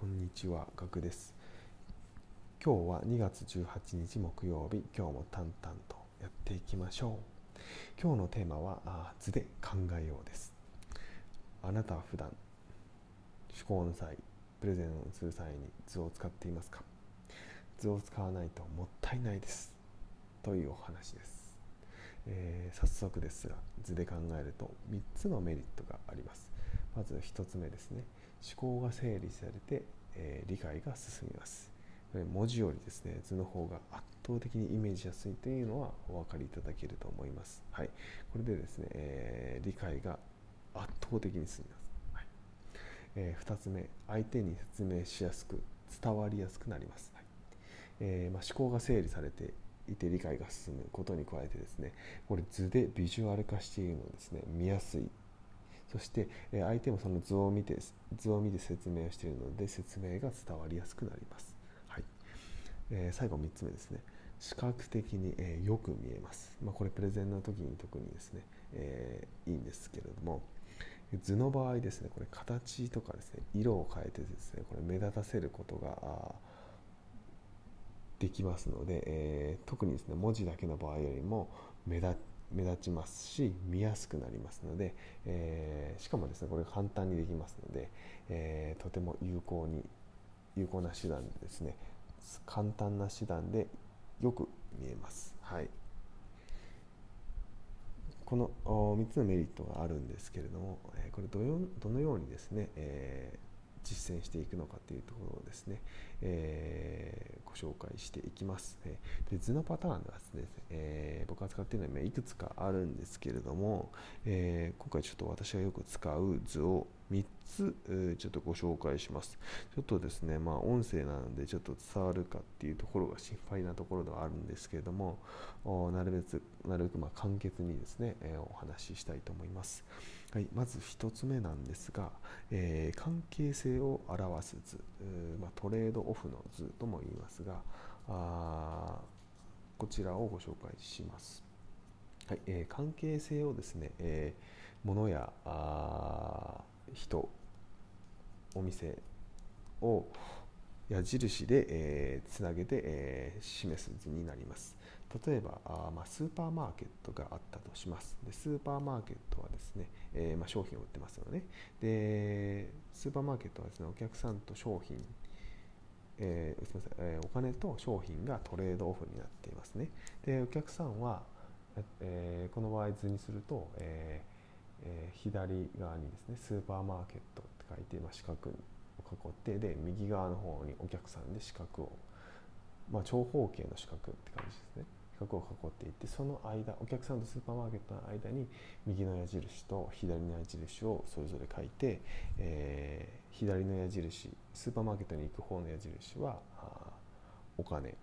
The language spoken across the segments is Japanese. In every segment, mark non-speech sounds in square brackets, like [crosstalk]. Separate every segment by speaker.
Speaker 1: こんにちは、ガクです。今日は2月18日木曜日、今日も淡々とやっていきましょう。今日のテーマはあ図で考えようです。あなたは普段思考の際、プレゼンをする際に図を使っていますか？図を使わないともったいないです。というお話です。えー、早速ですが、図で考えると3つのメリットがあります。まず1つ目ですね。思考が整理されて、えー、理解が進みます。文字よりですね図の方が圧倒的にイメージやすいというのはお分かりいただけると思います、はい、これでですね、えー、理解が圧倒的に進みます、はい。えー、2つ目相手に説明しやすく伝わりやすくなります、はい。えーまあ、思考が整理されていて理解が進むことに加えてですねこれ図でビジュアル化しているのですね見やすいそして相手もその図を見て図を見て説明をしているので説明が伝わりやすくなります、はい。えー、最後3つ目ですね。視覚的に、え、よく見えます、まあ、これプレゼンの時に特にですね、えー、いいんですけれども。図の場合ですねこれ形とかですね色を変えてですねこれ目立たせることができますので、えー、特にですね文字だけの場合よりも目立っ目立ちますし見やすくなりますので、えー、しかもですねこれ簡単にできますので、えー、とても有効に有効な手段でですね簡単な手段でよく見えます。はい、この3つのメリットがあるんですけれども、これどどのようにですね、えー、実践していくのかというところをですね、えー、ご紹介していきます。えで図のパターンはですね、えー、僕が使っているのはいくつかあるんですけれども、えー、今回ちょっと私がよく使う図を3つ、ちょっとご紹介します。ちょっとですね、まあ、音声なのでちょっと伝わるかっていうところが心配なところではあるんですけれども、なるべくなるべくま簡潔にですね、えお話ししたいと思います。はい、まず1つ目なんですが、えー、関係性を表す図、まあ、トレードオフの図とも言いますがあこちらをご紹介します、はいえー、関係性をですね、えー、物やあ人お店を矢印で、えー、つなげて、えー、示す図になります。例えばあ、まあ、スーパーマーケットがあったとします。でスーパーマーケットはですね、えー、まあ、商品を売ってますよね。でスーパーマーケットはですねお客さんと商品えー、すみません、えー、お金と商品がトレードオフになっていますね。で、お客さんは、えー、この場合図にすると、ええー、左側にですね、スーパーマーケットって書いて、まあ、四角を囲って、で、右側の方にお客さんで四角をまあ、長方形の四角って感じですね。四角を囲っていってその間お客さんとスーパーマーケットの間に右の矢印と左の矢印をそれぞれ書いて、えー、左の矢印スーパーマーケットに行く方の矢印はお金。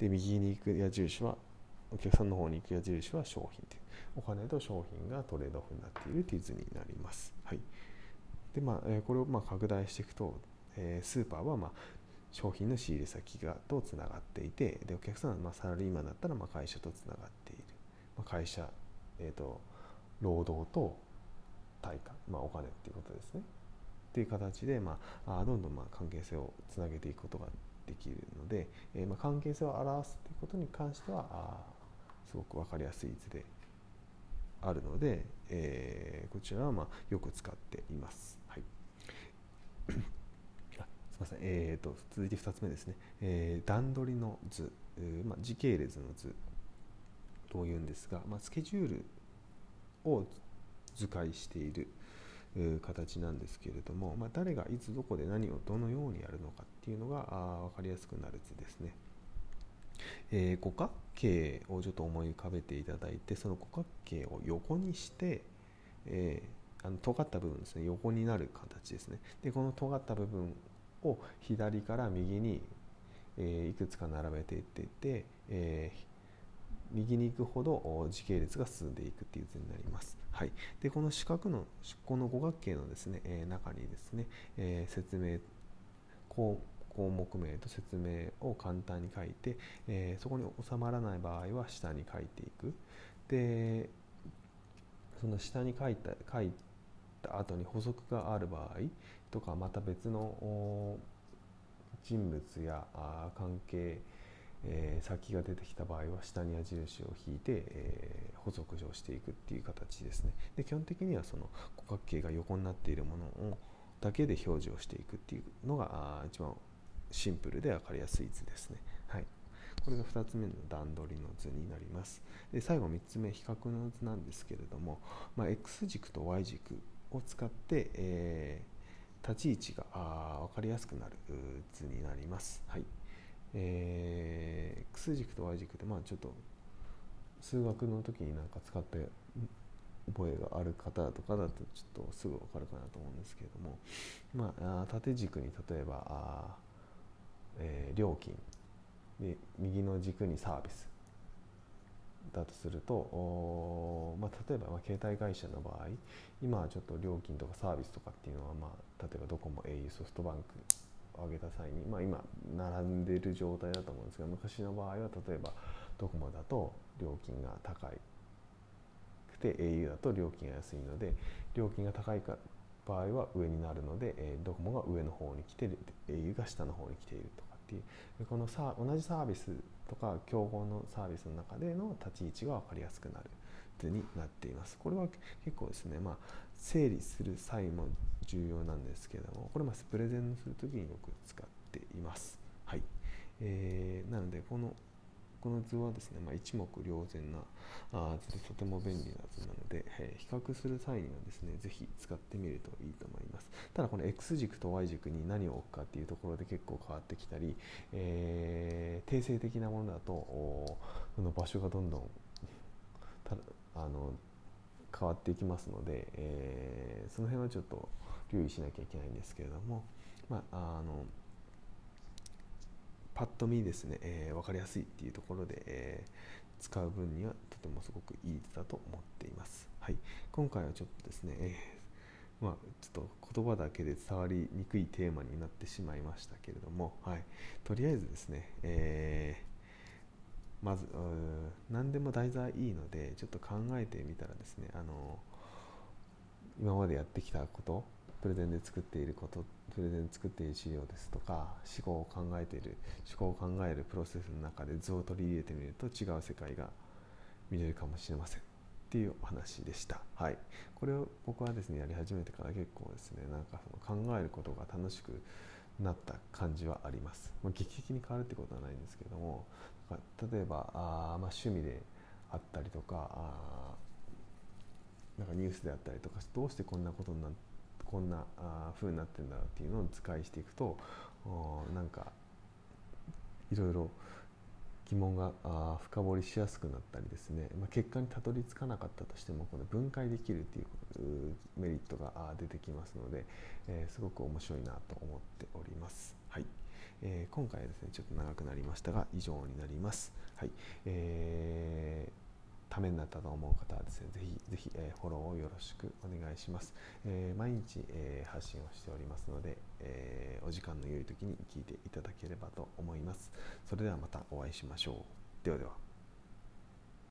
Speaker 1: で右に行く矢印はお客さんの方に行く矢印は商品という。お金と商品がトレードオフになっているという図になります。はい。でまあ、これをまあ拡大していくと、え、スーパーはまあ商品の仕入れ先がとつながっていてでお客さんはまあサラリーマンだったらまあ会社とつながっている、まあ、会社、えーと、労働と対価、まあ、お金っていうことですね。っていう形で、まあ、どんどんまあ関係性をつなげていくことができるので、えー、まあ関係性を表すということに関してはあすごく分かりやすい図であるので、えー、こちらはまあよく使っています。はい [coughs] すみません、えーと、続いて2つ目ですね、えー、段取りの図、えーまあ、時系列の図というんですが、まあ、スケジュールを図解している形なんですけれども、まあ、誰がいつどこで何をどのようにやるのかっていうのがあ分かりやすくなる図ですね。えー、五角形をちょっと思い浮かべていただいてその五角形を横にして、えー、あの尖った部分ですね。横になる形ですね。でこの尖った部分を左から右に、えー、いくつか並べていっていて、えー、右に行くほど時系列が進んでいくっていう図になります。はい、でこの四角のこの五角形のですね、え、中にですね、えー、説明項項目名と説明を簡単に書いて、えー、そこに収まらない場合は下に書いていく。でその下に書いた書いた後に補足がある場合とかまた別の人物や関係、えー、先が出てきた場合は下に矢印を引いて、えー、補足をしていくっていう形ですねで基本的にはその五角形が横になっているものをだけで表示をしていくっていうのが一番シンプルで分かりやすい図ですね。はい、これが2つ目の段取りの図になります。で最後3つ目比較の図なんですけれども、まあ、X 軸と Y 軸を使って、えー、立ち位置があ分かりやすくなる図になります。はいえー、X 軸と Y 軸で、まあ、ちょっと数学の時になんか使って覚えがある方とかだとちょっとすぐ分かるかなと思うんですけれども、まあ、縦軸に例えばあ、え、料金で右の軸にサービスだとすると、まあ、例えば、ま、携帯会社の場合今はちょっと料金とかサービスとかっていうのは、まあ、例えばドコモ au ソフトバンクを挙げた際に、まあ、今並んでる状態だと思うんですが昔の場合は例えばドコモだと料金が高いくて au だと料金が安いので料金が高いか場合は上になるので、えー、ドコモが上の方に来てる au が下の方に来ているとかっていうこのさ同じサービスとか競合のサービスの中での立ち位置が分かりやすくなる図になっています。これは結構ですね、まあ、整理する際も重要なんですけどもこれまプレゼンする時によく使っています。はいえー、なのでこのこの図はですね、まあ、一目瞭然なあ図でとても便利な図なので、えー、比較する際にはですね、ぜひ使ってみるといいと思います。ただこの X 軸と Y 軸に何を置くかっていうところで結構変わってきたり、えー、定性的なものだとその場所がどんどんたあの変わっていきますので、えー、その辺はちょっと留意しなきゃいけないんですけれども、まあ、あのパッと見ですね、えー、分かりやすいっていうところで、えー、使う分にはとてもすごくいいだと思っています。はい、今回はちょっとですね、えー、まあ、ちょっと言葉だけで伝わりにくいテーマになってしまいましたけれども、はい、とりあえずですね、えー、まず何でも題材いいのでちょっと考えてみたらですねあの今までやってきたことプレゼンで作っていることプレゼン作っている資料ですとか思考を考えている思考を考えるプロセスの中で図を取り入れてみると違う世界が見れるかもしれませんっていうお話でした。はい、これを僕はですねやり始めてから結構ですねなんかその考えることが楽しくなった感じはあります。まあ、劇的に変わるってことはないんですけども例えばあ、まあ、趣味であったりとかあなんかニュースであったりとかどうしてこんなことになってこんな風になってるんだろうっていうのを図解していくとなんかいろいろ疑問が深掘りしやすくなったりですね、まあ、結果にたどり着かなかったとしてもこの分解できるっていうメリットが出てきますので、えー、すごく面白いなと思っております。はいえー、今回はですねちょっと長くなりましたが以上になります。はいえーためになったと思う方はですね、ぜひぜひ、えー、フォローをよろしくお願いします。えー、毎日、えー、発信をしておりますので、えお時間の良い時に聞いていただければと思います。それではまたお会いしましょう。ではでは。